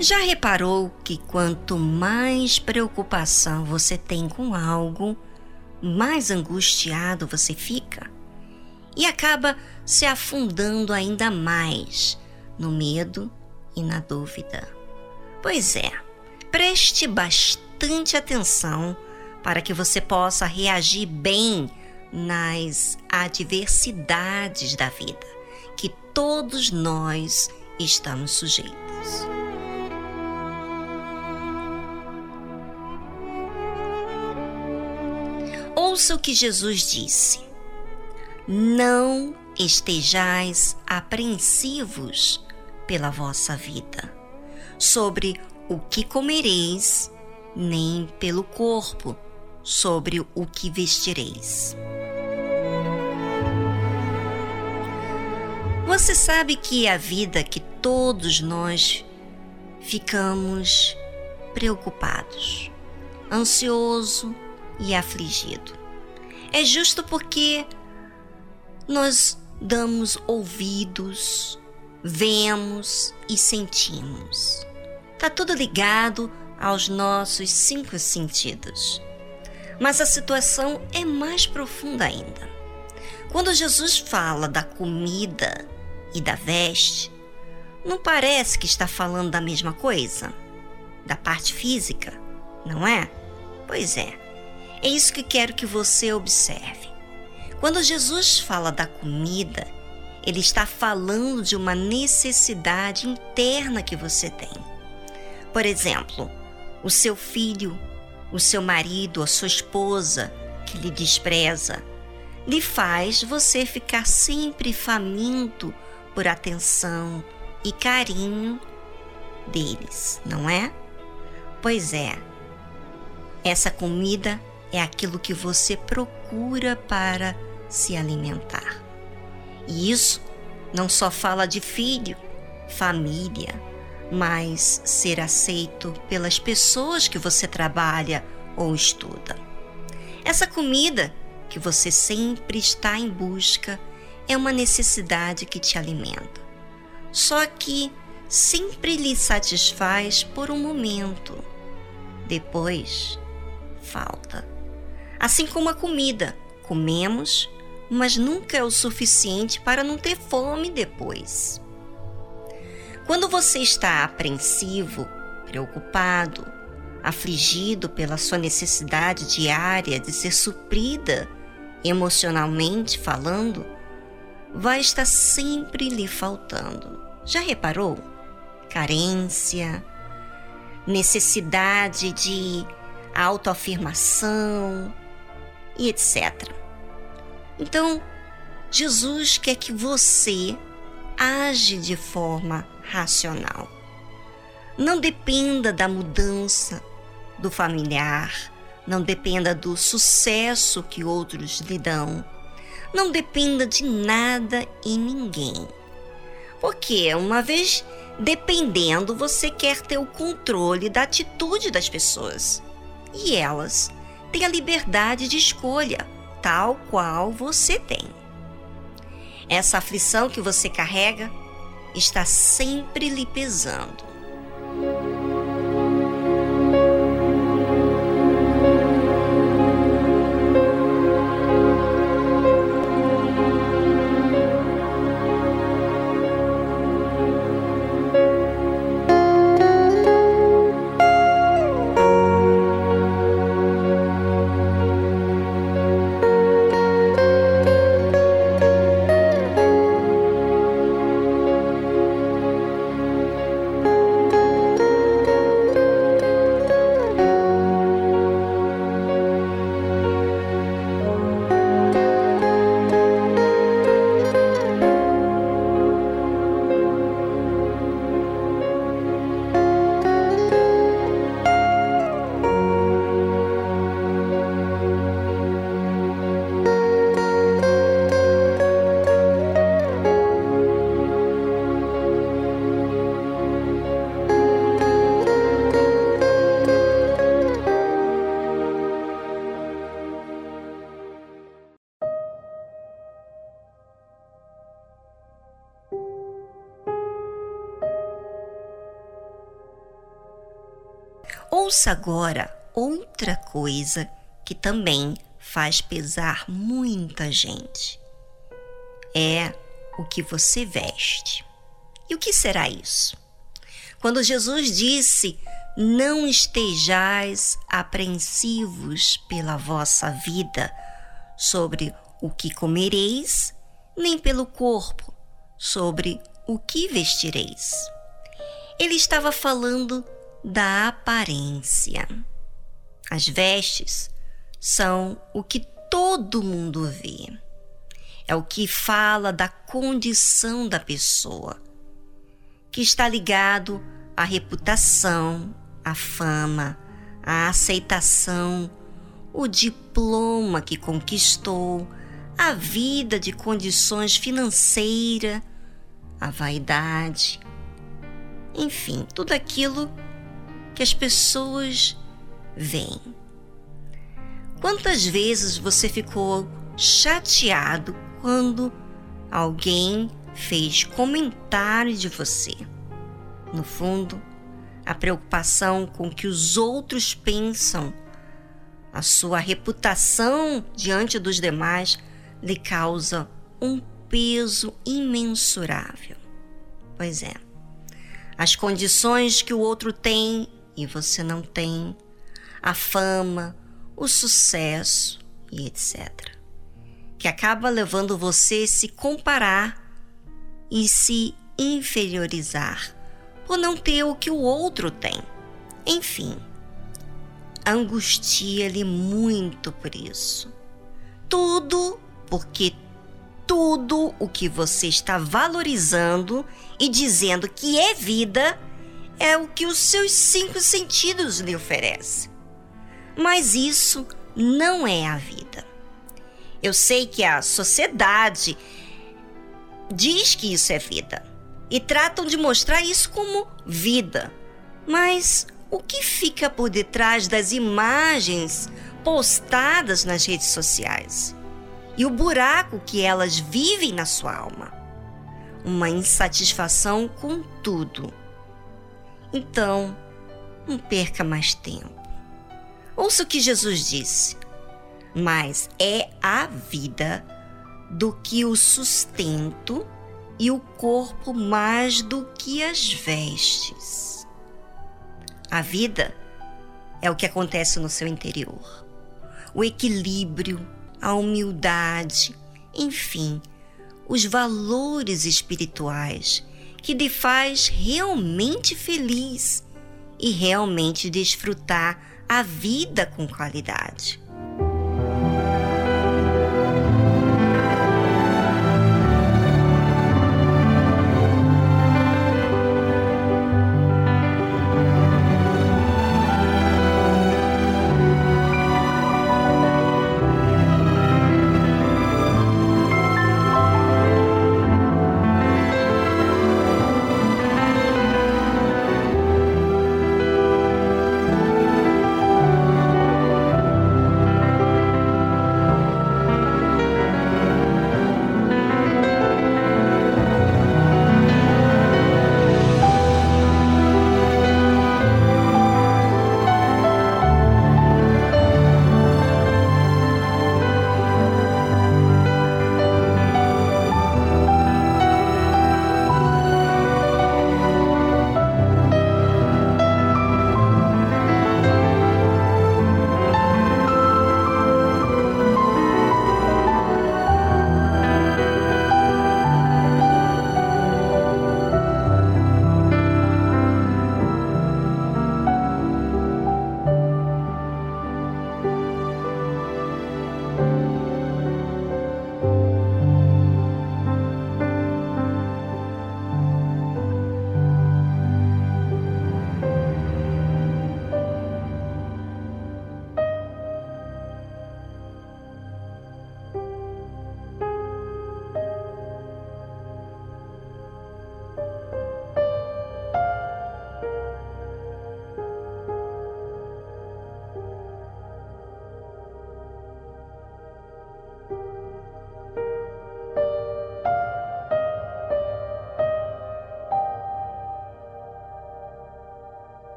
Já reparou que quanto mais preocupação você tem com algo, mais angustiado você fica? E acaba se afundando ainda mais no medo e na dúvida. Pois é, preste bastante atenção para que você possa reagir bem nas adversidades da vida que todos nós estamos sujeitos. Ouça o que Jesus disse: Não estejais apreensivos pela vossa vida, sobre o que comereis, nem pelo corpo, sobre o que vestireis. Você sabe que a vida que todos nós ficamos preocupados, ansioso e afligido. É justo porque nós damos ouvidos, vemos e sentimos. Tá tudo ligado aos nossos cinco sentidos. Mas a situação é mais profunda ainda. Quando Jesus fala da comida e da veste, não parece que está falando da mesma coisa? Da parte física, não é? Pois é. É isso que quero que você observe. Quando Jesus fala da comida, ele está falando de uma necessidade interna que você tem. Por exemplo, o seu filho, o seu marido, a sua esposa que lhe despreza, lhe faz você ficar sempre faminto por atenção e carinho deles, não é? Pois é, essa comida é aquilo que você procura para se alimentar. E isso não só fala de filho, família, mas ser aceito pelas pessoas que você trabalha ou estuda. Essa comida que você sempre está em busca é uma necessidade que te alimenta. Só que sempre lhe satisfaz por um momento. Depois, falta. Assim como a comida, comemos, mas nunca é o suficiente para não ter fome depois. Quando você está apreensivo, preocupado, afligido pela sua necessidade diária de ser suprida emocionalmente falando, vai estar sempre lhe faltando. Já reparou? Carência, necessidade de autoafirmação e etc. Então, Jesus quer que você age de forma racional. Não dependa da mudança do familiar, não dependa do sucesso que outros lhe dão, não dependa de nada e ninguém. Porque uma vez dependendo, você quer ter o controle da atitude das pessoas. E elas têm a liberdade de escolha, tal qual você tem. Essa aflição que você carrega está sempre lhe pesando. Ouça agora outra coisa que também faz pesar muita gente. É o que você veste. E o que será isso? Quando Jesus disse: Não estejais apreensivos pela vossa vida sobre o que comereis, nem pelo corpo sobre o que vestireis. Ele estava falando da aparência. As vestes são o que todo mundo vê. É o que fala da condição da pessoa, que está ligado à reputação, à fama, à aceitação, o diploma que conquistou, a vida de condições financeiras, a vaidade, enfim, tudo aquilo que as pessoas veem. Quantas vezes você ficou chateado quando alguém fez comentário de você? No fundo, a preocupação com o que os outros pensam, a sua reputação diante dos demais lhe causa um peso imensurável. Pois é, as condições que o outro tem e você não tem, a fama, o sucesso e etc. Que acaba levando você a se comparar e se inferiorizar por não ter o que o outro tem. Enfim, angustia-lhe muito por isso. Tudo porque tudo o que você está valorizando e dizendo que é vida é o que os seus cinco sentidos lhe oferecem. Mas isso não é a vida. Eu sei que a sociedade diz que isso é vida e tratam de mostrar isso como vida. Mas o que fica por detrás das imagens postadas nas redes sociais? e o buraco que elas vivem na sua alma. Uma insatisfação com tudo. Então, não perca mais tempo. Ouça o que Jesus disse. Mas é a vida do que o sustento e o corpo mais do que as vestes. A vida é o que acontece no seu interior. O equilíbrio, a humildade, enfim, os valores espirituais que lhe faz realmente feliz e realmente desfrutar a vida com qualidade.